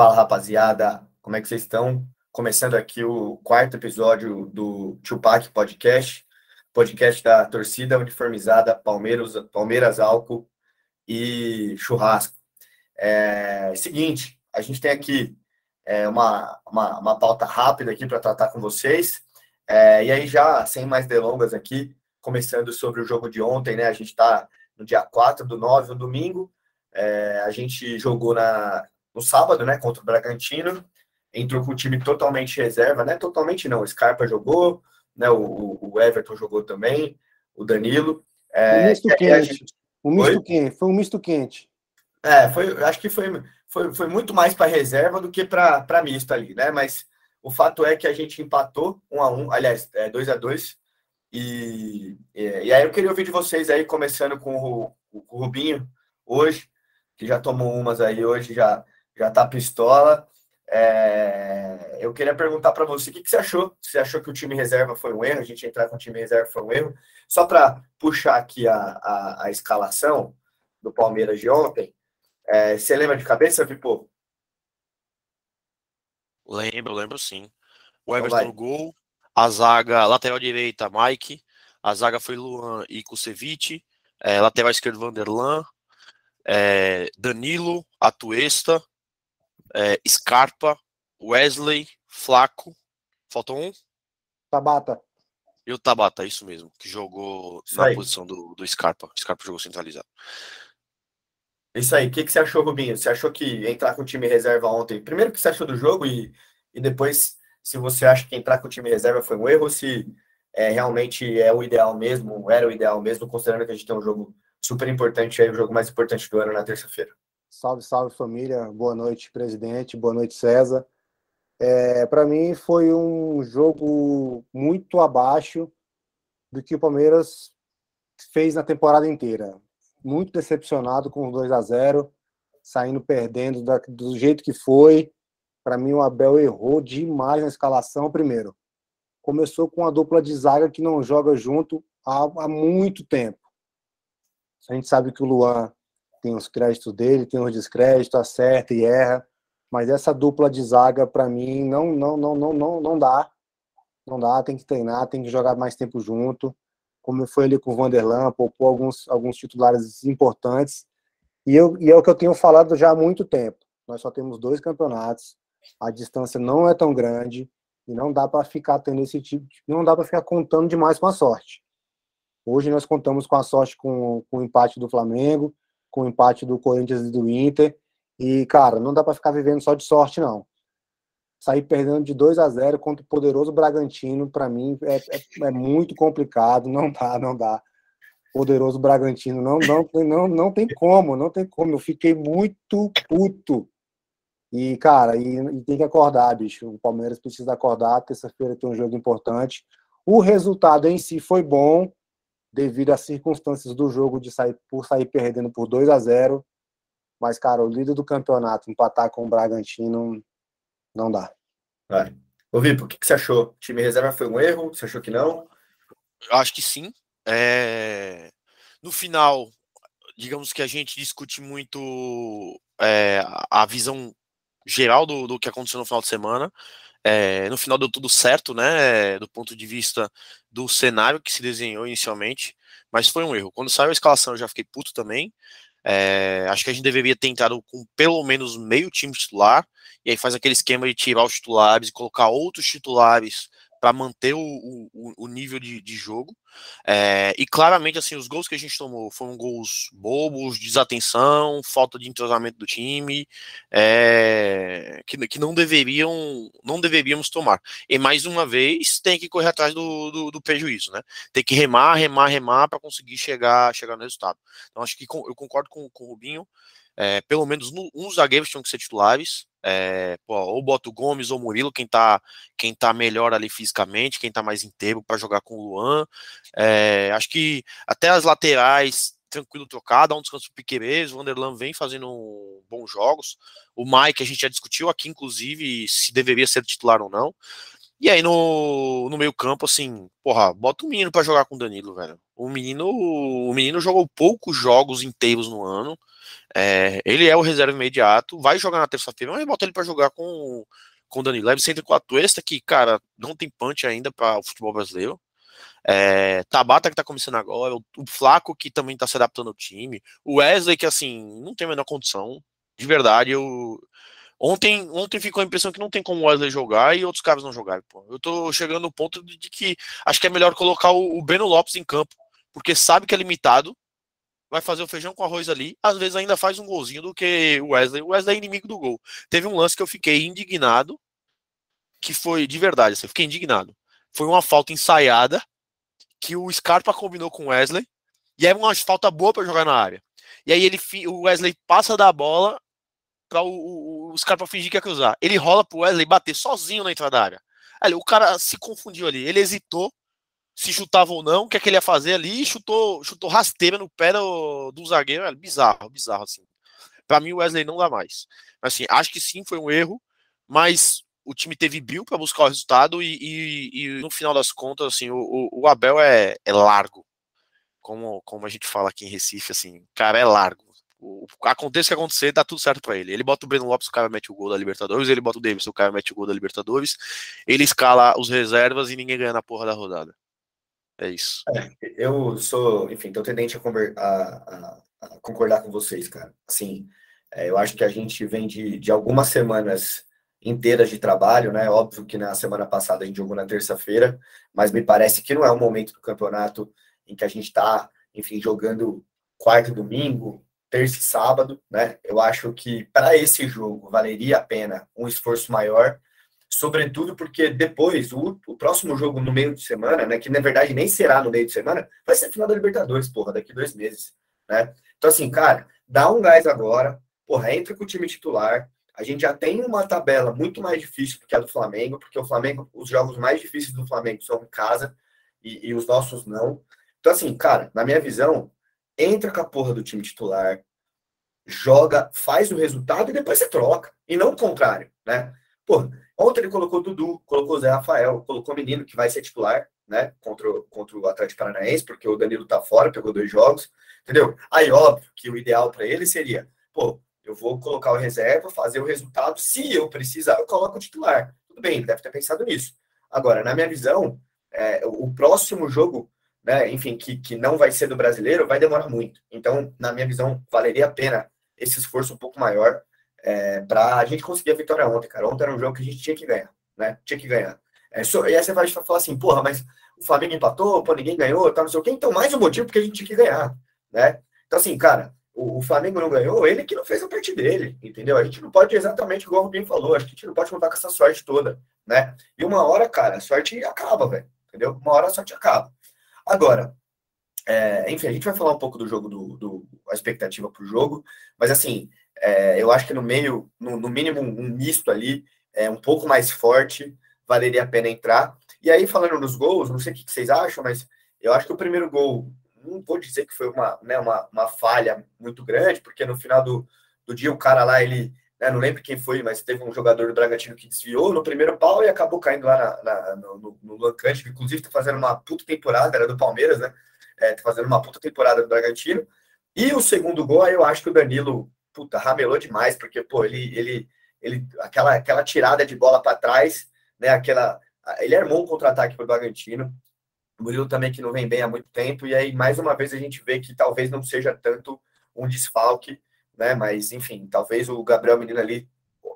Fala rapaziada, como é que vocês estão? Começando aqui o quarto episódio do Tupac Podcast, podcast da torcida uniformizada Palmeiras, Palmeiras Álcool e Churrasco. É, seguinte, a gente tem aqui é, uma, uma, uma pauta rápida aqui para tratar com vocês. É, e aí, já sem mais delongas aqui, começando sobre o jogo de ontem, né? A gente está no dia 4 do 9, no domingo. É, a gente jogou na, no sábado, né, contra o Bragantino. Entrou com o time totalmente reserva, né? Totalmente não. O Scarpa jogou, né? O, o Everton jogou também, o Danilo. É, um misto quente. Gente... Misto foi? quente. Foi um misto quente. É, foi, acho que foi, foi, foi muito mais para reserva do que para misto ali, né? Mas o fato é que a gente empatou um a um, aliás, é, dois a dois. E, e, e aí eu queria ouvir de vocês aí, começando com o, com o Rubinho hoje, que já tomou umas aí hoje, já já tá pistola. É, eu queria perguntar para você o que, que, você achou? Você achou que o time reserva foi um erro? A gente entrar com o time reserva foi um erro? Só para puxar aqui a, a, a, escalação do Palmeiras de ontem, é, você lembra de cabeça, Vipo? Lembro, lembro sim. O então Everton então gol, a zaga lateral direita, Mike, a zaga foi Luan e Kusevich, é, lateral esquerdo Vanderlan, é, Danilo, Atuesta, é, Scarpa, Wesley, Flaco. Faltou um? Tabata. E o Tabata, isso mesmo, que jogou isso na aí. posição do, do Scarpa. O Scarpa jogou centralizado. Isso aí. O que, que você achou, Rubinho? Você achou que entrar com o time reserva ontem? Primeiro, o que você achou do jogo e, e depois, se você acha que entrar com o time reserva foi um erro ou se é, realmente é o ideal mesmo, era o ideal mesmo, considerando que a gente tem um jogo super importante aí, o jogo mais importante do ano na terça-feira. Salve, salve família. Boa noite, presidente. Boa noite, César. É, Para mim foi um jogo muito abaixo do que o Palmeiras fez na temporada inteira. Muito decepcionado com os 2 a 0 saindo perdendo da, do jeito que foi. Para mim, o Abel errou demais na escalação. Primeiro, começou com a dupla de zaga que não joga junto há, há muito tempo. A gente sabe que o Luan tem os créditos dele, tem os descréditos, acerta e erra, mas essa dupla de zaga para mim não não não não não não dá. Não dá, tem que treinar, tem que jogar mais tempo junto. Como foi ali com o Vanderlan, poupou alguns alguns titulares importantes. E, eu, e é o que eu tenho falado já há muito tempo. Nós só temos dois campeonatos, a distância não é tão grande e não dá para ficar tendo esse tipo, de, não dá para ficar contando demais com a sorte. Hoje nós contamos com a sorte com, com o empate do Flamengo, com o empate do Corinthians e do Inter. E, cara, não dá para ficar vivendo só de sorte, não. Sair perdendo de 2 a 0 contra o poderoso Bragantino, para mim, é, é, é, muito complicado. Não dá, não dá. Poderoso Bragantino, não, não, não, não tem como, não tem como. Eu fiquei muito puto. E, cara, e, e tem que acordar, bicho. O Palmeiras precisa acordar. Terça-feira tem um jogo importante. O resultado em si foi bom, devido às circunstâncias do jogo de sair por sair perdendo por 2 a 0 mas cara o líder do campeonato empatar com o Bragantino não dá é. Ô Vipo, o que, que você achou? O time reserva foi um erro? Você achou que não? Acho que sim. É... No final, digamos que a gente discute muito é, a visão geral do, do que aconteceu no final de semana. É, no final deu tudo certo, né? Do ponto de vista do cenário que se desenhou inicialmente, mas foi um erro. Quando saiu a escalação, eu já fiquei puto também. É, acho que a gente deveria ter entrado com pelo menos meio time titular, e aí faz aquele esquema de tirar os titulares e colocar outros titulares para manter o, o, o, nível de, de jogo. É, e claramente, assim, os gols que a gente tomou foram gols bobos, desatenção, falta de entrosamento do time, é, que, que não deveriam, não deveríamos tomar. E mais uma vez tem que correr atrás do, do, do prejuízo, né? Tem que remar, remar, remar para conseguir chegar, chegar no resultado. Então acho que eu concordo com, com o Rubinho. É, pelo menos no, uns zagueiros tinham que ser titulares. É, pô, ou bota o Gomes ou o Murilo, quem tá, quem tá melhor ali fisicamente, quem tá mais inteiro para jogar com o Luan. É, acho que até as laterais, tranquilo trocado, dá um descanso pro Piqueires, o Vanderlan vem fazendo bons jogos. O Mike, a gente já discutiu aqui, inclusive, se deveria ser titular ou não. E aí no, no meio campo, assim, porra, bota o menino para jogar com o Danilo, velho. O menino, o menino jogou poucos jogos inteiros no ano. É, ele é o reserva imediato, vai jogar na terça-feira, mas bota ele para jogar com, com o Danilo. Leve 104 extra, que, cara, não tem punch ainda para o futebol brasileiro. É, Tabata que tá começando agora, o, o Flaco que também tá se adaptando ao time, o Wesley que assim, não tem a menor condição, de verdade, eu ontem, ontem ficou a impressão que não tem como o Wesley jogar e outros caras não jogarem, pô. Eu tô chegando no ponto de, que acho que é melhor colocar o, o Beno Lopes em campo, porque sabe que é limitado, vai fazer o feijão com arroz ali, às vezes ainda faz um golzinho do que o Wesley. O Wesley é inimigo do gol. Teve um lance que eu fiquei indignado, que foi de verdade, assim, eu fiquei indignado. Foi uma falta ensaiada que o Scarpa combinou com o Wesley e é uma falta boa para jogar na área. E aí ele o Wesley passa da bola para o, o, o, Scarpa fingir que ia cruzar. Ele rola pro Wesley bater sozinho na entrada da área. Ali, o cara se confundiu ali. Ele hesitou se chutava ou não, o que é que ele ia fazer ali, chutou, chutou rasteira no pé do, do zagueiro. Bizarro, bizarro assim. Para mim o Wesley não dá mais. Assim, acho que sim, foi um erro, mas o time teve Bill para buscar o resultado e, e, e, no final das contas, assim, o, o Abel é, é, largo. Como, como a gente fala aqui em Recife, assim, cara, é largo. Aconteça o que acontecer, dá tudo certo para ele. Ele bota o Breno Lopes, o cara mete o gol da Libertadores, ele bota o Davis, o cara mete o gol da Libertadores, ele escala os reservas e ninguém ganha na porra da rodada. É isso. É, eu sou, enfim, tô tendente a, a, a, a concordar com vocês, cara. Assim, é, eu acho que a gente vem de, de algumas semanas inteiras de trabalho, né? Óbvio que na semana passada a gente jogou na terça-feira, mas me parece que não é o momento do campeonato em que a gente está, enfim, jogando quarto domingo, terça e sábado, né? Eu acho que para esse jogo valeria a pena um esforço maior, sobretudo porque depois o, o, próximo jogo no meio de semana, né? Que na verdade nem será no meio de semana, vai ser a final da Libertadores, porra, daqui dois meses, né? Então assim, cara, dá um gás agora, porra, entra com o time titular, a gente já tem uma tabela muito mais difícil do que a do Flamengo, porque o Flamengo, os jogos mais difíceis do Flamengo são em casa e, e os nossos não. Então, assim, cara, na minha visão, entra com a porra do time titular, joga, faz o resultado e depois você troca. E não o contrário, né? Pô, ontem ele colocou o Dudu, colocou o Zé Rafael, colocou o menino que vai ser titular, né? Contra, contra o Atlético Paranaense, porque o Danilo tá fora, pegou dois jogos, entendeu? Aí, óbvio que o ideal para ele seria, pô, eu vou colocar o reserva, fazer o resultado. Se eu precisar, eu coloco o titular. Tudo bem, ele deve ter pensado nisso. Agora, na minha visão, é, o próximo jogo, né, enfim, que, que não vai ser do brasileiro, vai demorar muito. Então, na minha visão, valeria a pena esse esforço um pouco maior é, para a gente conseguir a vitória ontem, cara. Ontem era um jogo que a gente tinha que ganhar, né? Tinha que ganhar. É, so, e aí você vai falar assim, porra, mas o Flamengo empatou, pô, ninguém ganhou, tá, não sei o quê. Então, mais um motivo porque a gente tinha que ganhar, né? Então, assim, cara, o, o, Flamengo não ganhou, ele que não fez a parte dele, entendeu? A gente não pode exatamente igual o Rubinho falou, a gente não pode contar com essa sorte toda, né? E uma hora, cara, a sorte acaba, velho, entendeu? Uma hora a sorte acaba. Agora, é, enfim, a gente vai falar um pouco do jogo, do, do a expectativa para o jogo, mas assim, é, eu acho que no meio, no, no, mínimo, um misto ali, é um pouco mais forte, valeria a pena entrar. E aí, falando nos gols, não sei o que vocês acham, mas eu acho que o primeiro gol não vou dizer que foi uma, né, uma, uma falha muito grande, porque no final do, do dia o cara lá, ele, né, não lembro quem foi, mas teve um jogador do Bragantino que desviou no primeiro pau e acabou caindo lá na, na, no, no Lancante, que inclusive está fazendo uma puta temporada, era do Palmeiras, né? É, tá fazendo uma puta temporada do Bragantino. E o segundo gol, eu acho que o Danilo, puta, ramelou demais, porque, pô, ele, ele, ele aquela, aquela tirada de bola para trás, né? Aquela. Ele armou um contra-ataque para o Bragantino. O Murilo também que não vem bem há muito tempo, e aí mais uma vez a gente vê que talvez não seja tanto um desfalque, né? Mas enfim, talvez o Gabriel Menino ali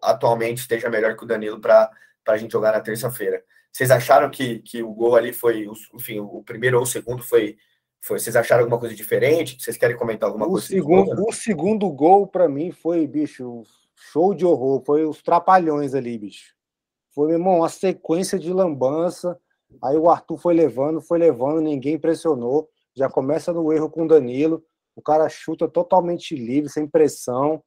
atualmente esteja melhor que o Danilo para a gente jogar na terça-feira. Vocês acharam que, que o gol ali foi, enfim, o primeiro ou o segundo foi, foi. Vocês acharam alguma coisa diferente? Vocês querem comentar alguma o coisa? Segundo, o segundo gol, para mim, foi, bicho, show de horror. Foi os trapalhões ali, bicho. Foi, meu irmão, uma sequência de lambança. Aí o Arthur foi levando, foi levando, ninguém pressionou. Já começa no erro com o Danilo. O cara chuta totalmente livre, sem pressão.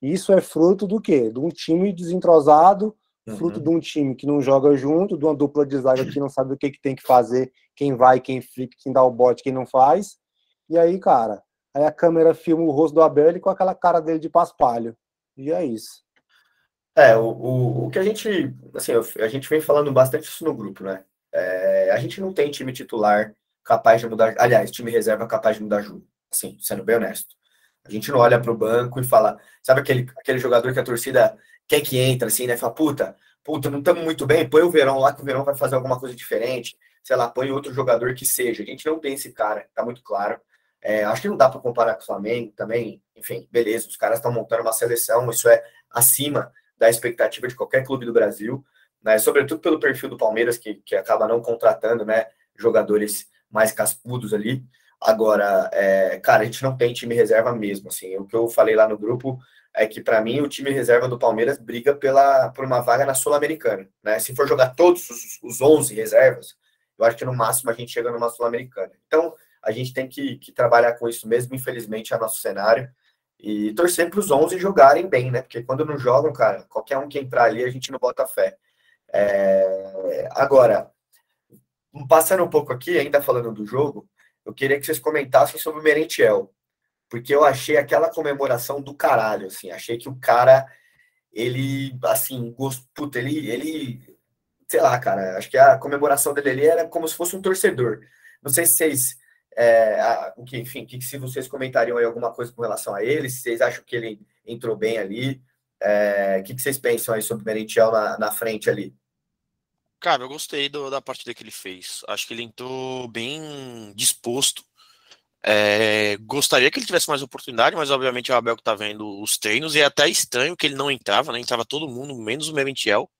Isso é fruto do quê? De um time desentrosado, uhum. fruto de um time que não joga junto, de uma dupla de zaga que não sabe o que, que tem que fazer, quem vai, quem fica, quem dá o bote, quem não faz. E aí, cara, aí a câmera filma o rosto do Abel com aquela cara dele de paspalho. E é isso. É, o, o, o que a gente, assim, a gente vem falando bastante isso no grupo, né? É, a gente não tem time titular capaz de mudar. Aliás, time reserva capaz de mudar jogo. Assim, sendo bem honesto. A gente não olha para o banco e fala, sabe aquele, aquele jogador que a torcida quer que entra, assim, né? Fala, puta, puta, não estamos muito bem, põe o Verão lá que o Verão vai fazer alguma coisa diferente. Sei lá, põe outro jogador que seja. A gente não tem esse cara, tá muito claro. É, acho que não dá para comparar com o Flamengo também. Enfim, beleza, os caras estão montando uma seleção, isso é acima da expectativa de qualquer clube do Brasil, né? Sobretudo pelo perfil do Palmeiras, que, que acaba não contratando, né? Jogadores mais cascudos ali. Agora, é, cara, a gente não tem time reserva mesmo. Assim, o que eu falei lá no grupo é que, para mim, o time reserva do Palmeiras briga pela, por uma vaga na Sul-Americana. Né? Se for jogar todos os, os 11 reservas, eu acho que no máximo a gente chega numa Sul-Americana. Então, a gente tem que, que, trabalhar com isso mesmo, infelizmente, é nosso cenário. E torcer para os 11 jogarem bem, né? Porque quando não jogam, cara, qualquer um que entrar ali, a gente não bota fé. É... Agora, passando um pouco aqui, ainda falando do jogo, eu queria que vocês comentassem sobre o Merentiel. Porque eu achei aquela comemoração do caralho, assim. Achei que o cara, ele, assim, gost... Puta, ele, ele, sei lá, cara, acho que a comemoração dele ali era como se fosse um torcedor. Não sei se vocês é, a, que, enfim, que, se vocês comentariam aí alguma coisa com relação a ele, se vocês acham que ele entrou bem ali, é, o que, que vocês pensam aí sobre o Merentiel na, na frente ali? Cara, eu gostei do, da partida que ele fez. Acho que ele entrou bem disposto. É, gostaria que ele tivesse mais oportunidade, mas obviamente o Abel que tá vendo os treinos, e é até estranho que ele não entrava, né? Entrava todo mundo, menos o Merentiel.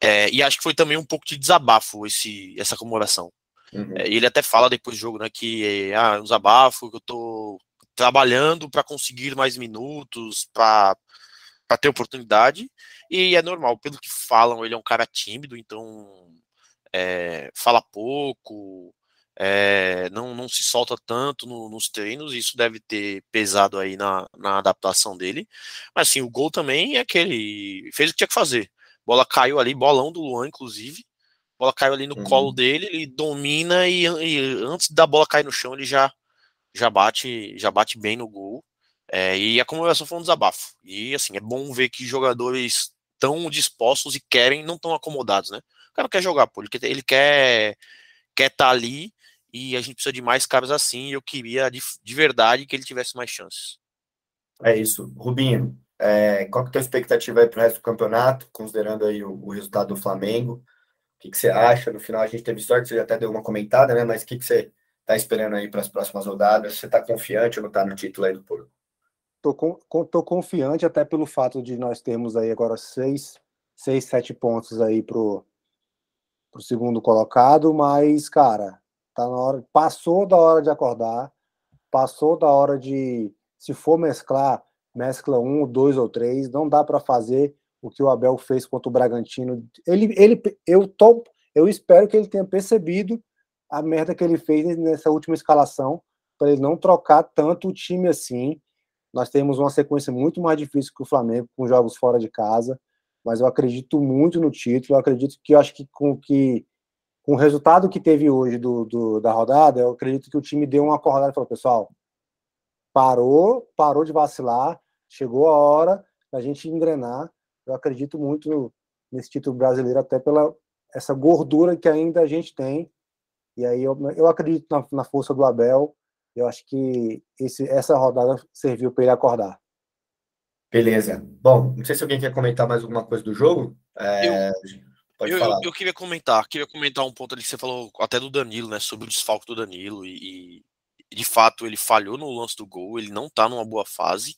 É, e acho que foi também um pouco de desabafo esse, essa comemoração. Uhum. É, ele até fala depois do jogo, né, que ah, uns abafos, que eu tô trabalhando para conseguir mais minutos, para ter oportunidade, e é normal, pelo que falam, ele é um cara tímido, então é, fala pouco, é, não, não se solta tanto no, nos treinos, isso deve ter pesado aí na, na adaptação dele. Mas assim, o gol também é aquele. fez o que tinha que fazer. Bola caiu ali, bolão do Luan, inclusive bola caiu ali no uhum. colo dele, ele domina e, e, antes da bola cair no chão ele já já bate já bate bem no gol. É, e a comemoração foi um desabafo. E assim, é bom ver que jogadores tão dispostos e querem, não tão acomodados, né? O cara quer jogar, pô, ele quer quer quer estar tá ali e a gente precisa de mais caras assim. E eu queria de, de verdade que ele tivesse mais chances. É isso, Rubinho. É, qual que é a tua expectativa aí para o resto do campeonato, considerando aí o, o resultado do Flamengo? O que, que você acha? No final a gente teve sorte, você até deu uma comentada, né? Mas o que, que você está esperando aí para as próximas rodadas? Você está confiante ou não está no título aí do Porto? Tô, confiante até pelo fato de nós termos aí agora seis, seis sete pontos aí pro, pro segundo colocado, mas, cara, tá na hora, passou da hora de acordar, passou da hora de, se for mesclar, mescla um, dois ou três, não dá para fazer o que o Abel fez contra o Bragantino. Ele, ele, eu, tô, eu espero que ele tenha percebido a merda que ele fez nessa última escalação, para ele não trocar tanto o time assim. Nós temos uma sequência muito mais difícil que o Flamengo, com jogos fora de casa, mas eu acredito muito no título. Eu acredito que eu acho que com que com o resultado que teve hoje do, do, da rodada, eu acredito que o time deu uma acordada e falou, pessoal, parou, parou de vacilar, chegou a hora da gente engrenar eu acredito muito nesse título brasileiro, até pela essa gordura que ainda a gente tem. E aí eu, eu acredito na, na força do Abel. Eu acho que esse, essa rodada serviu para ele acordar. Beleza. Bom, não sei se alguém quer comentar mais alguma coisa do jogo. É, eu, eu, eu, eu, queria comentar, queria comentar um ponto ali que você falou até do Danilo, né? Sobre o desfalque do Danilo. E, e de fato ele falhou no lance do gol, ele não tá numa boa fase.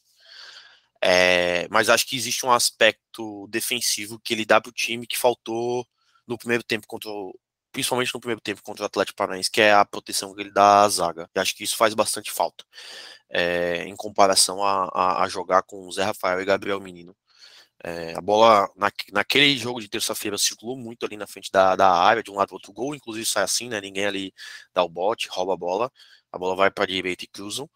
É, mas acho que existe um aspecto defensivo que ele dá para o time que faltou no primeiro tempo contra o, principalmente no primeiro tempo contra o Atlético Paranaense, que é a proteção que ele dá à zaga. E acho que isso faz bastante falta é, em comparação a, a, a, jogar com o Zé Rafael e Gabriel Menino. É, a bola na, naquele jogo de terça-feira circulou muito ali na frente da, da área, de um lado para outro gol, inclusive sai assim, né? Ninguém ali dá o bote, rouba a bola, a bola vai para a direita e cruzam.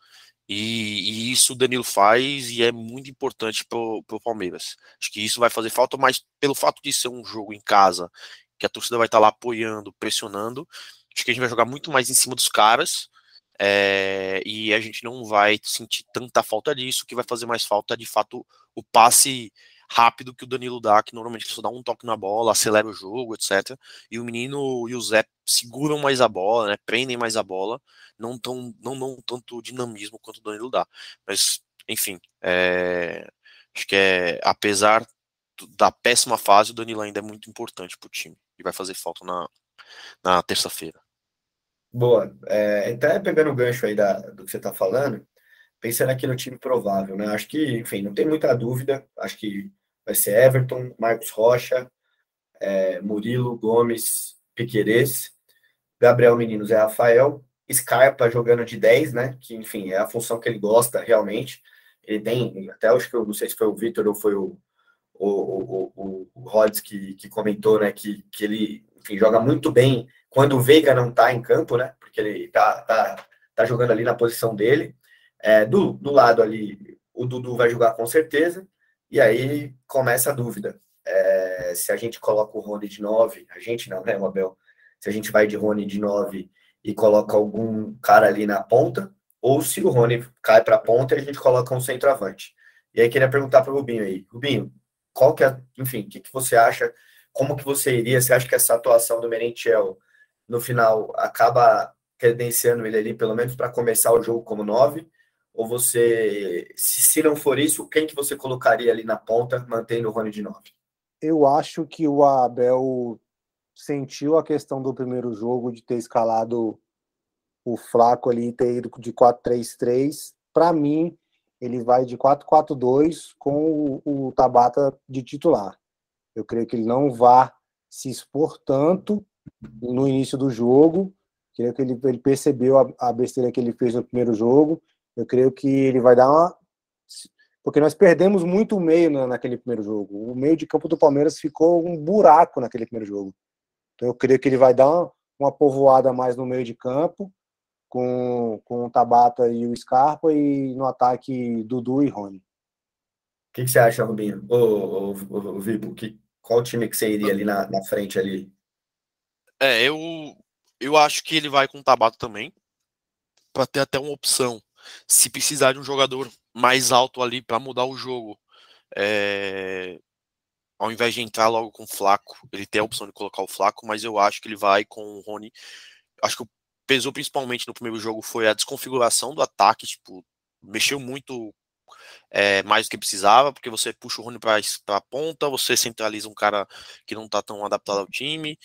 E, e, isso o Danilo faz e é muito importante para o Palmeiras. Acho que isso vai fazer falta, mas pelo fato de ser um jogo em casa, que a torcida vai estar tá lá apoiando, pressionando, acho que a gente vai jogar muito mais em cima dos caras. É, e a gente não vai sentir tanta falta disso, que vai fazer mais falta de fato o passe rápido que o Danilo dá, que normalmente só dá um toque na bola, acelera o jogo, etc. E o menino e o Zé seguram mais a bola, né, prendem mais a bola, não tão não não tanto dinamismo quanto o Danilo dá. Mas, enfim, é, acho que é apesar da péssima fase, o Danilo ainda é muito importante para o time e vai fazer falta na, na terça-feira. Boa. É, até pegando o gancho aí da, do que você está falando, pensando aqui no time provável, né? Acho que, enfim, não tem muita dúvida. Acho que vai ser Everton, Marcos Rocha, é, Murilo, Gomes, Piquerez, Gabriel Menino, Zé Rafael, Scarpa jogando de 10, né? Que, enfim, é a função que ele gosta realmente. Ele tem, até acho que eu não sei se foi o Vitor ou foi o, o, o, o, Rods que, que comentou, né? Que, que ele, enfim, joga muito bem quando o Veiga não tá em campo, né? Porque ele tá, tá, tá jogando ali na posição dele. É, do, do lado ali, o Dudu vai jogar com certeza. E aí começa a dúvida. É, se a gente coloca o Rony de 9, a gente não, né, Mabel? Se a gente vai de Rony de 9 e coloca algum cara ali na ponta, ou se o Rony cai para a ponta e a gente coloca um centroavante. E aí queria perguntar para o Rubinho aí, Rubinho, qual que é, enfim, o que, que você acha, como que você iria, você acha que essa atuação do Merentiel no final acaba credenciando ele ali, pelo menos para começar o jogo como 9, ou você, se não for isso, quem que você colocaria ali na ponta, mantendo o Rony de 9? Eu acho que o Abel sentiu a questão do primeiro jogo de ter escalado o Flaco ali ter ido de 4-3-3. Para mim, ele vai de 4-4-2 com o, o Tabata de titular. Eu creio que ele não vai se expor tanto no início do jogo. Creio que ele, ele percebeu a, a besteira que ele fez no primeiro jogo eu creio que ele vai dar uma. Porque nós perdemos muito o meio naquele primeiro jogo. O meio de campo do Palmeiras ficou um buraco naquele primeiro jogo. Então eu creio que ele vai dar uma, uma povoada mais no meio de campo, com, com o Tabata e o Scarpa, e no ataque Dudu e Rony. O que, que, você acha, Rubinho? Ô, ô, ô, Vipo, que, qual time que você iria ali na, na frente ali? É, eu, eu acho que ele vai com o Tabata também, para ter até uma opção se precisar de um jogador mais alto ali para mudar o jogo, é, ao invés de entrar logo com o Flaco, ele tem a opção de colocar o Flaco, mas eu acho que ele vai com o Rony. Acho que pesou principalmente no primeiro jogo foi a desconfiguração do ataque, tipo, mexeu muito é, mais do que precisava, porque você puxa o Rony para a ponta, você centraliza um cara que não está tão adaptado ao time,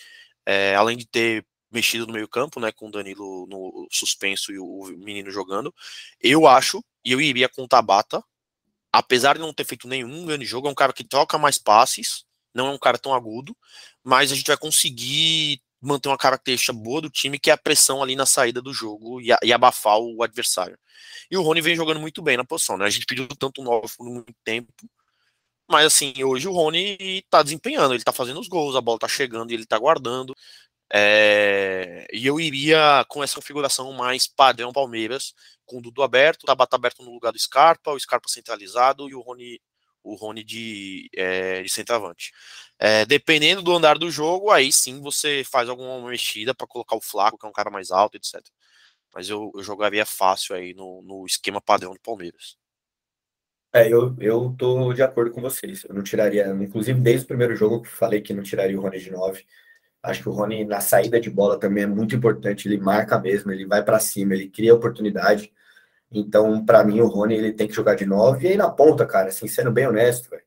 é, além de ter mexido no meio-campo, né, com o Danilo no suspenso e o menino jogando. Eu acho, e eu iria com o Tabata, apesar de não ter feito nenhum grande jogo, é um cara que troca mais passes, não é um cara tão agudo, mas a gente vai conseguir manter uma característica boa do time, que é a pressão ali na saída do jogo e, e abafar o adversário. E o Rony vem jogando muito bem na posição, né? A gente pediu tanto novo por muito tempo, mas assim, hoje o Rony tá desempenhando, ele tá fazendo os gols, a bola tá chegando e ele tá guardando. É, e eu iria com essa configuração mais padrão Palmeiras, com o Dudu aberto, o Tabata aberto no lugar do Scarpa, o Scarpa centralizado e o Rony, o Rony de, é, de centroavante. É, dependendo do andar do jogo, aí sim você faz alguma mexida para colocar o Flaco, que é um cara mais alto, etc. Mas eu, eu jogaria fácil aí no, no esquema padrão do Palmeiras. É, eu, eu tô de acordo com vocês. Eu não tiraria, inclusive desde o primeiro jogo que falei que não tiraria o Rony de 9 Acho que o Rony, na saída de bola, também é muito importante. Ele marca mesmo, ele vai para cima, ele cria oportunidade. Então, para mim, o Rony ele tem que jogar de novo. E aí na ponta, cara, assim, sendo bem honesto, velho,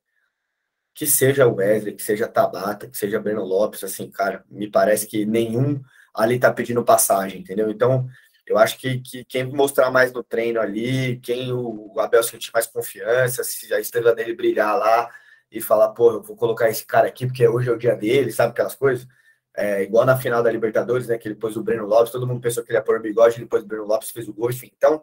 que seja o Wesley, que seja Tabata, que seja Breno Lopes, assim, cara, me parece que nenhum ali tá pedindo passagem, entendeu? Então, eu acho que, que quem mostrar mais no treino ali, quem o Abel sentir mais confiança, se a estrela dele brilhar lá e falar, pô, eu vou colocar esse cara aqui porque hoje é o dia dele, sabe aquelas coisas? É, igual na final da Libertadores, né? Que ele pôs o Breno Lopes, todo mundo pensou que ele ia pôr o bigode, depois o Breno Lopes fez o gol, enfim. Então,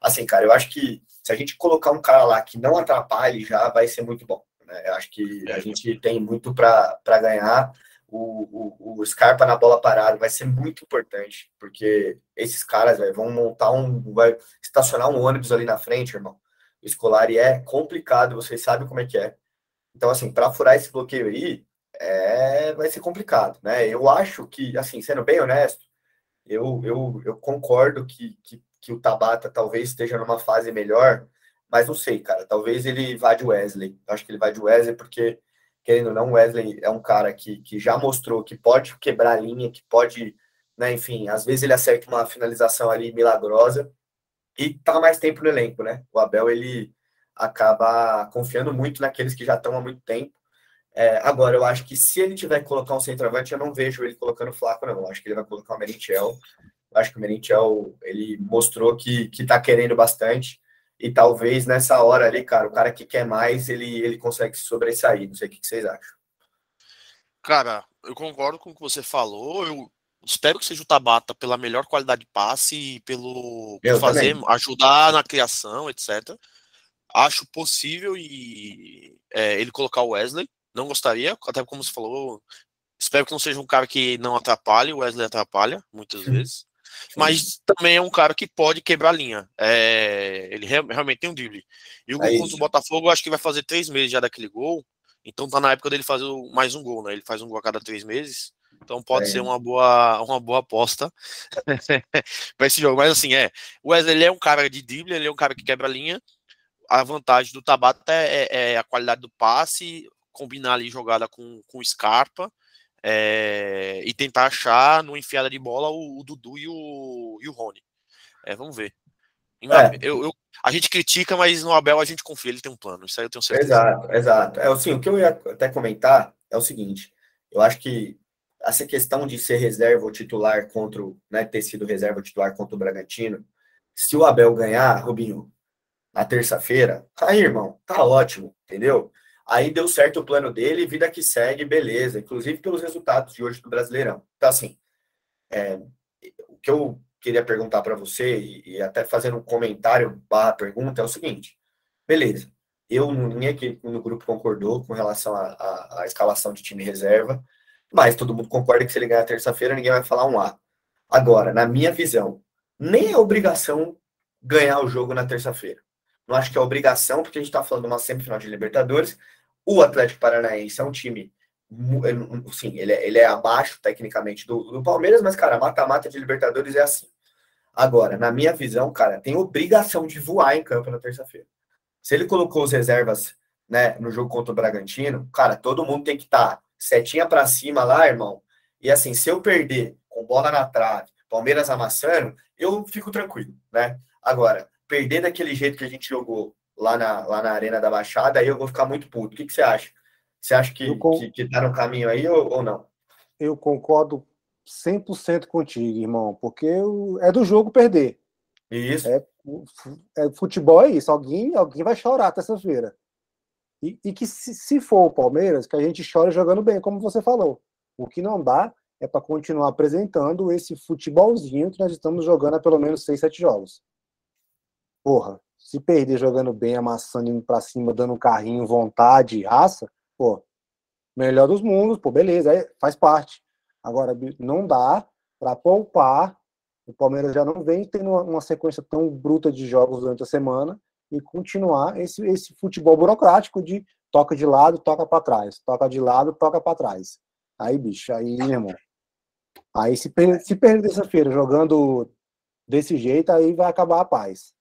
assim, cara, eu acho que se a gente colocar um cara lá que não atrapalhe, já vai ser muito bom. Né? Eu acho que a gente tem muito para ganhar. O, o, o, Scarpa na bola parada vai ser muito importante, porque esses caras véio, vão montar um. vai estacionar um ônibus ali na frente, irmão. O escolar é complicado, vocês sabem como é que é. Então, assim, para furar esse bloqueio aí, é, vai ser complicado, né? Eu acho que, assim, sendo bem honesto, eu, eu, eu concordo que, que, que o Tabata talvez esteja numa fase melhor, mas não sei, cara. Talvez ele vá de Wesley. Eu acho que ele vai de Wesley porque, querendo ou não, Wesley é um cara que, que já mostrou que pode quebrar a linha, que pode, né, enfim, às vezes ele acerta uma finalização ali milagrosa e tá mais tempo no elenco, né? O Abel, ele acaba confiando muito naqueles que já estão há muito tempo. É, agora, eu acho que se ele tiver que colocar um centroavante, eu não vejo ele colocando flaco, não. Eu acho que ele vai colocar o Merentiel. Eu acho que o Merentiel, ele mostrou que, que tá querendo bastante. E talvez nessa hora ali, cara, o cara que quer mais, ele, ele consegue se sobressair. Não sei o que, que vocês acham. Cara, eu concordo com o que você falou. Eu espero que seja o Tabata pela melhor qualidade de passe e pelo por fazer, também. ajudar na criação, etc. Acho possível e é, ele colocar o Wesley. Não gostaria, até como você falou. Espero que não seja um cara que não atrapalhe. O Wesley atrapalha muitas Sim. vezes. Mas também é um cara que pode quebrar a linha. É, ele realmente tem um drible. E o é gol contra o Botafogo, acho que vai fazer três meses já daquele gol. Então tá na época dele fazer mais um gol, né? Ele faz um gol a cada três meses. Então pode é. ser uma boa, uma boa aposta para esse jogo. Mas assim, é. O Wesley é um cara de drible, ele é um cara que quebra a linha. A vantagem do Tabata é, é, é a qualidade do passe, combinar ali jogada com, com Scarpa é, e tentar achar no enfiada de bola o, o Dudu e o, e o Rony. É, vamos ver. É. Eu, eu, a gente critica, mas no Abel a gente confia, ele tem um plano. Isso aí eu tenho certeza. Exato, exato. É, assim, o que eu ia até comentar é o seguinte: eu acho que essa questão de ser reserva ou titular contra né, ter sido reserva ou titular contra o Bragantino, se o Abel ganhar, Rubinho, na terça-feira, aí, irmão, tá ótimo, entendeu? Aí deu certo o plano dele, vida que segue, beleza, inclusive pelos resultados de hoje do Brasileirão. Então, assim, é, o que eu queria perguntar para você, e, e, até fazendo um comentário barra pergunta, é o seguinte: beleza, eu, minha equipe no grupo concordou com relação à escalação de time reserva, mas todo mundo concorda que se ele ganhar terça-feira, ninguém vai falar um A. Agora, na minha visão, nem é obrigação ganhar o jogo na terça-feira. Não acho que é obrigação, porque a gente está falando de uma semifinal de Libertadores. O Atlético Paranaense é um time, sim, ele é, ele é abaixo tecnicamente do, do Palmeiras, mas, cara, mata-mata de Libertadores é assim. Agora, na minha visão, cara, tem obrigação de voar em campo na terça-feira. Se ele colocou os reservas né, no jogo contra o Bragantino, cara, todo mundo tem que estar tá setinha para cima lá, irmão. E assim, se eu perder com bola na trave, Palmeiras amassando, eu fico tranquilo, né? Agora, perder daquele jeito que a gente jogou lá na, lá na Arena da Baixada, aí eu vou ficar muito puto. O que, que você acha? Você acha que, con... que, que tá no caminho aí ou, ou não? Eu concordo 100% contigo, irmão, porque é do jogo perder. Isso. É, é, futebol é isso. Alguém, alguém vai chorar terça-feira. E, e que se, se, for o Palmeiras, que a gente chora jogando bem, como você falou. O que não dá é para continuar apresentando esse futebolzinho que nós estamos jogando há pelo menos seis, sete jogos. Porra, se perder jogando bem, amassando, indo para cima, dando carrinho, vontade, raça, pô, melhor dos mundos, pô, beleza, aí faz parte. Agora, não dá para poupar. O Palmeiras já não vem tendo uma sequência tão bruta de jogos durante a semana e continuar esse, esse futebol burocrático de toca de lado, toca para trás, toca de lado, toca para trás. Aí, bicho, aí, meu irmão. Aí se, se perder terça-feira jogando desse jeito, aí vai acabar a paz.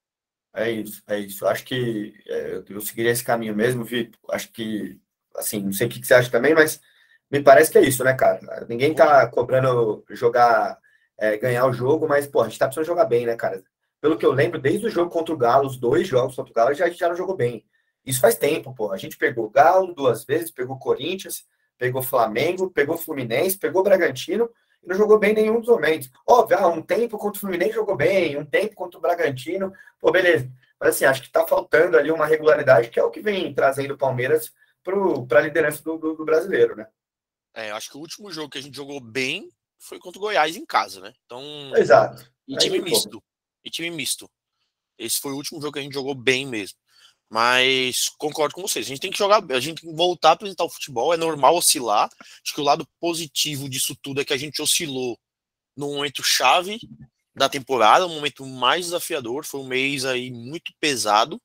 É isso, é isso. Acho que é, eu seguiria esse caminho mesmo, Vitor. Acho que, assim, não sei o que você acha também, mas me parece que é isso, né, cara? Ninguém tá cobrando jogar, é, ganhar o jogo, mas, pô, a gente tá precisando jogar bem, né, cara? pelo que eu lembro, desde o jogo contra o Galo, os dois jogos contra o Galo, já, a gente já não jogou bem. Isso faz tempo, pô. A gente pegou o Galo duas vezes, pegou Corinthians, pegou Flamengo, pegou Fluminense, pegou Bragantino e não jogou bem em nenhum dos momentos. Óbvio, ah, um tempo contra o Fluminense jogou bem, um tempo contra o Bragantino, pô, beleza. Mas assim, acho que tá faltando ali uma regularidade que é o que vem trazendo o Palmeiras para a liderança do, do, do, brasileiro, né? É, acho que o último jogo que a gente jogou bem foi contra o Goiás em casa, né? Então. Exato. E time Aí, misto. Pô e time misto. Esse foi o último jogo que a gente jogou bem mesmo. Mas concordo com vocês. A gente tem que jogar, a gente tem que voltar a apresentar o futebol. É normal oscilar. Acho que o lado positivo disso tudo é que a gente oscilou no momento chave da temporada, um momento mais desafiador. Foi um mês aí muito pesado.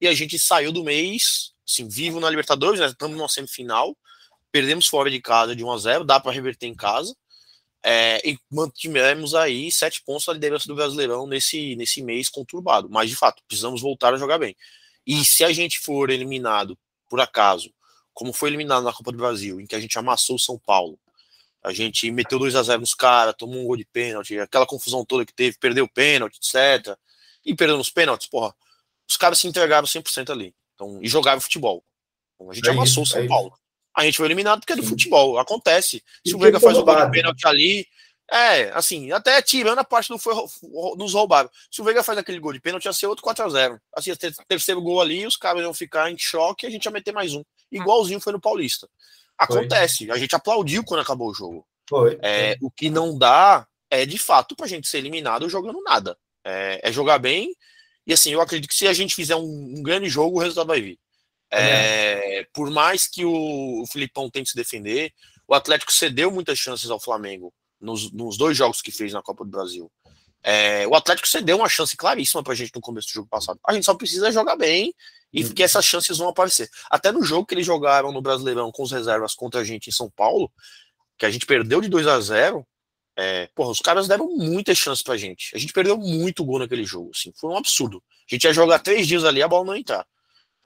E a gente saiu do mês, assim, vivo na Libertadores, né? estamos numa semifinal. Perdemos fora de casa de 1 a 0 dá para reverter em casa. É, e mantivemos aí sete pontos da liderança do Brasileirão nesse, nesse mês conturbado. Mas, de fato, precisamos voltar a jogar bem. E se a gente for eliminado, por acaso, como foi eliminado na Copa do Brasil, em que a gente amassou o São Paulo, a gente meteu 2 a 0 nos caras, tomou um gol de pênalti, aquela confusão toda que teve, perdeu o pênalti, etc. E perdeu nos pênaltis, porra. Os caras se entregaram 100% ali. Então, e jogavam futebol. Então, a gente é amassou o São é Paulo. A gente foi eliminado porque é do futebol, acontece. Se e o Veiga faz o gol de pênalti ali, é, assim, até tirando a parte do foi nos roubaram. Se o Veiga faz aquele gol de pênalti, ia ser outro 4x0. Assim, terceiro gol ali, os caras iam ficar em choque e a gente ia meter mais um. Igualzinho foi no Paulista. Acontece. Foi. A gente aplaudiu quando acabou o jogo. Foi. É, o que não dá é, de fato, pra gente ser eliminado jogando nada. É, é jogar bem. E assim, eu acredito que se a gente fizer um, um grande jogo, o resultado vai vir. É, por mais que o, o Filipão tente se defender, o Atlético cedeu muitas chances ao Flamengo nos, nos dois jogos que fez na Copa do Brasil. É, o Atlético cedeu uma chance claríssima pra gente no começo do jogo passado. A gente só precisa jogar bem e uhum. que essas chances vão aparecer. Até no jogo que eles jogaram no Brasileirão com os reservas contra a gente em São Paulo, que a gente perdeu de 2 a 0 é, porra, os caras deram muitas chances pra gente. A gente perdeu muito gol naquele jogo, assim, foi um absurdo. A gente ia jogar três dias ali, a bola não ia entrar.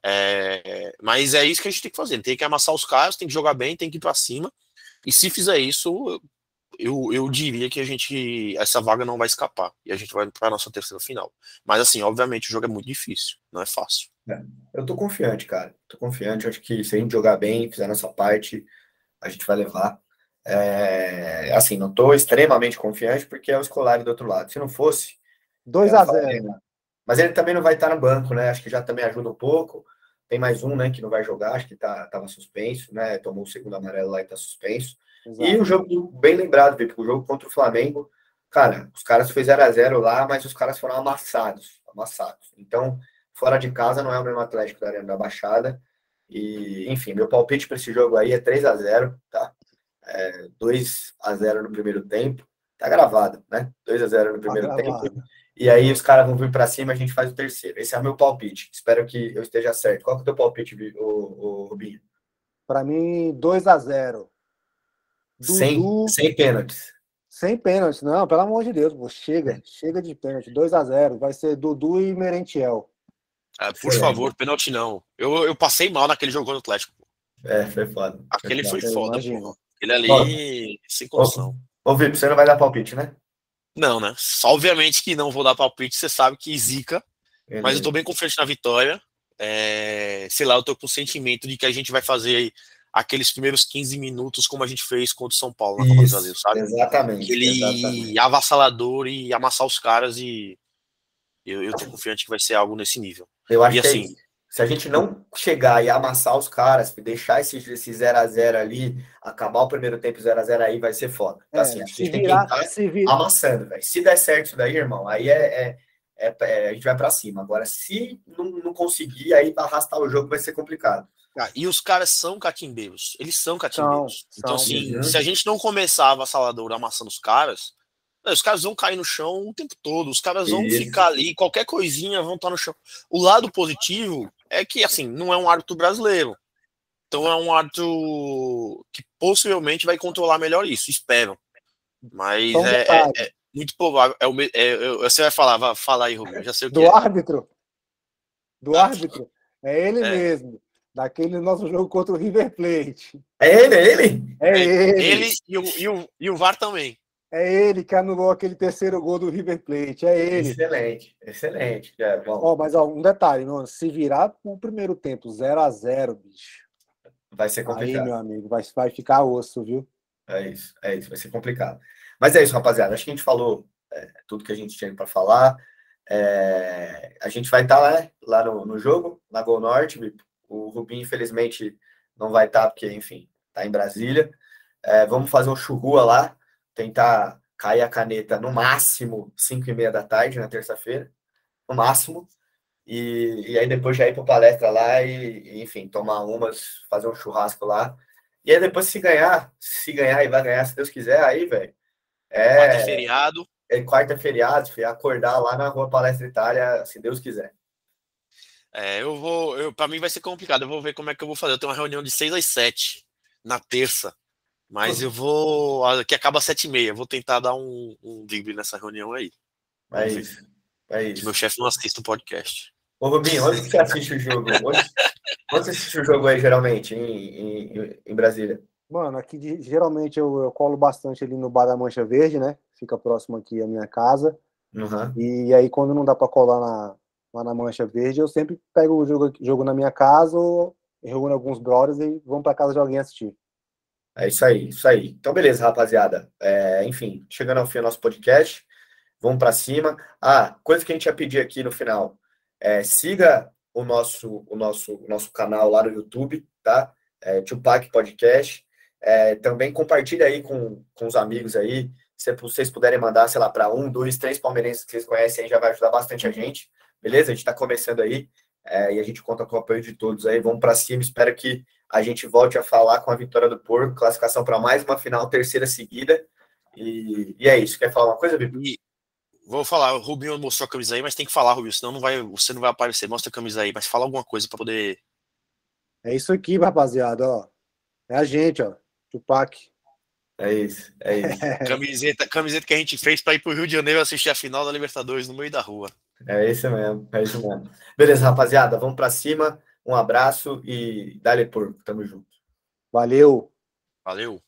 É, mas é isso que a gente tem que fazer. Tem que amassar os caras, tem que jogar bem, tem que ir pra cima. E se fizer isso, eu, eu diria que a gente essa vaga não vai escapar e a gente vai para nossa terceira final. Mas assim, obviamente o jogo é muito difícil, não é fácil. É, eu tô confiante, cara. Tô confiante. Acho que se a gente jogar bem, fizer nossa parte, a gente vai levar. É, assim, não tô extremamente confiante porque é o escolar do outro lado. Se não fosse 2 a 0. Mas ele também não vai estar no banco, né? Acho que já também ajuda um pouco. Tem mais um, né, que não vai jogar, acho que tá, tava suspenso, né? Tomou o segundo amarelo lá e tá suspenso. Exato. E o jogo, bem lembrado, porque o jogo contra o Flamengo, cara, os caras foi 0 a 0 lá, mas os caras foram amassados, amassados. Então, fora de casa não é o mesmo Atlético da Arena da Baixada. E, enfim, meu palpite para esse jogo aí é 3 a 0 tá? É 2 a 0 no primeiro tempo. Tá gravado, né? 2 a 0 no primeiro tá tempo. E aí os caras vão vir para cima, a gente faz o terceiro. Esse é o meu palpite. Espero que eu esteja certo. Qual que é o teu palpite, Rubinho? Para mim, 2 a 0 Dudu, sem, sem pênaltis. Sem pênaltis, não, pelo amor de Deus, pô, chega, chega de pênalti. 2 a 0 vai ser Dudu e Merentiel. É, por foi, favor, pênalti não. Eu, eu passei mal naquele jogo contra o Atlético. É, foi foda. Aquele foi, foi foda, pô. Aquele ali, sem condição. Ô, Vitor, você não vai dar palpite, né? Não, né? Só, obviamente que não vou dar palpite, você sabe que zica. Mas eu tô bem confiante na vitória. É, sei lá, eu tô com o sentimento de que a gente vai fazer aí aqueles primeiros 15 minutos como a gente fez contra o São Paulo na Copa do Brasil, sabe? Exatamente. Aquele exatamente. avassalador e amassar os caras e eu, eu tô confiante que vai ser algo nesse nível. Eu acho e, que é assim, é se a gente não chegar e amassar os caras, deixar esse 0x0 ali, acabar o primeiro tempo 0x0 aí, vai ser foda. Então, é, assim, a gente tem virar, que estar amassando, velho. Se der certo isso daí, irmão, aí é, é, é, é a gente vai para cima. Agora, se não, não conseguir, aí arrastar o jogo vai ser complicado. Ah, e os caras são catimbeiros. Eles são catimbeiros. São, então, são, assim, uhum. se a gente não começar avassalador amassando os caras, os caras vão cair no chão o tempo todo. Os caras vão Isso. ficar ali, qualquer coisinha vão estar no chão. O lado positivo é que, assim, não é um árbitro brasileiro. Então é um árbitro que possivelmente vai controlar melhor isso, espero. Mas é, é, é, muito provável. É, o, é, é, você vai falar, vai falar aí, Rubinho. Já sei o que Do árbitro? Do árbitro? É ele mesmo daquele nosso jogo contra o River Plate. É ele, é ele? É, é ele. Ele e o, e, o, e o VAR também. É ele que anulou aquele terceiro gol do River Plate. É ele. Excelente, excelente. É, bom. Ó, mas ó, um detalhe, mano, se virar o primeiro tempo 0 a 0 bicho. Vai ser complicado. Aí, meu amigo, vai, vai ficar osso, viu? É isso, é isso, vai ser complicado. Mas é isso, rapaziada. Acho que a gente falou é, tudo que a gente tinha para falar. É, a gente vai estar tá lá, lá no, no jogo, na Gol Norte, o Rubinho, infelizmente, não vai estar, porque, enfim, está em Brasília. É, vamos fazer um churrua lá, tentar cair a caneta no máximo 5 e meia da tarde, na terça-feira, no máximo. E, e aí depois já ir para palestra lá e, e, enfim, tomar umas, fazer um churrasco lá. E aí depois, se ganhar, se ganhar e vai ganhar, se Deus quiser, aí, velho. É, quarta feriado. É quarta feriado, acordar lá na rua Palestra Itália, se Deus quiser. É, eu vou. Eu, pra mim vai ser complicado. Eu vou ver como é que eu vou fazer. Eu tenho uma reunião de 6 às 7 na terça. Mas eu vou. Que acaba às 7 e meia. Vou tentar dar um, um drible nessa reunião aí. É isso. É isso. Meu chefe não assista o podcast. Ô, Rubinho, onde você assiste o jogo? Onde, onde você assiste o jogo aí, geralmente, em, em, em Brasília? Mano, aqui geralmente eu, eu, colo bastante ali no Bar da Mancha Verde, né? Fica próximo aqui à minha casa. Uhum. E aí, quando não dá para colar na, lá na Mancha Verde, eu sempre pego o jogo, jogo na minha casa ou reúno alguns brothers e vamos para casa de alguém assistir. É isso aí, isso aí. Então, beleza, rapaziada. É, enfim, chegando ao fim do nosso podcast, vamos para cima. Ah, coisa que a gente ia pedir aqui no final. É, siga o nosso, o nosso, o nosso canal lá no YouTube, tá? É, Tupac Podcast. É, também compartilha aí com, com os amigos aí. Se vocês puderem mandar, sei lá, para um, dois, três palmeirenses que vocês conhecem aí, já vai ajudar bastante a gente. Beleza? A gente está começando aí é, e a gente conta com o apoio de todos aí. Vamos para cima. Espero que a gente volte a falar com a vitória do Porco, classificação para mais uma final, terceira seguida. E, e, é isso. Quer falar uma coisa, Bibi? Vou falar, o Rubinho mostrou a camisa aí, mas tem que falar, Rubinho, senão não vai, você não vai aparecer. Mostra a camisa aí, mas fala alguma coisa para poder. É isso aqui, rapaziada, ó. É a gente, ó. Tupac. É isso, é isso. camiseta, camiseta que a gente fez para ir pro Rio de Janeiro assistir a final da Libertadores no meio da rua. É isso mesmo, é isso mesmo. Beleza, rapaziada, vamos para cima. Um abraço e dale por, tamo junto. Valeu. Valeu.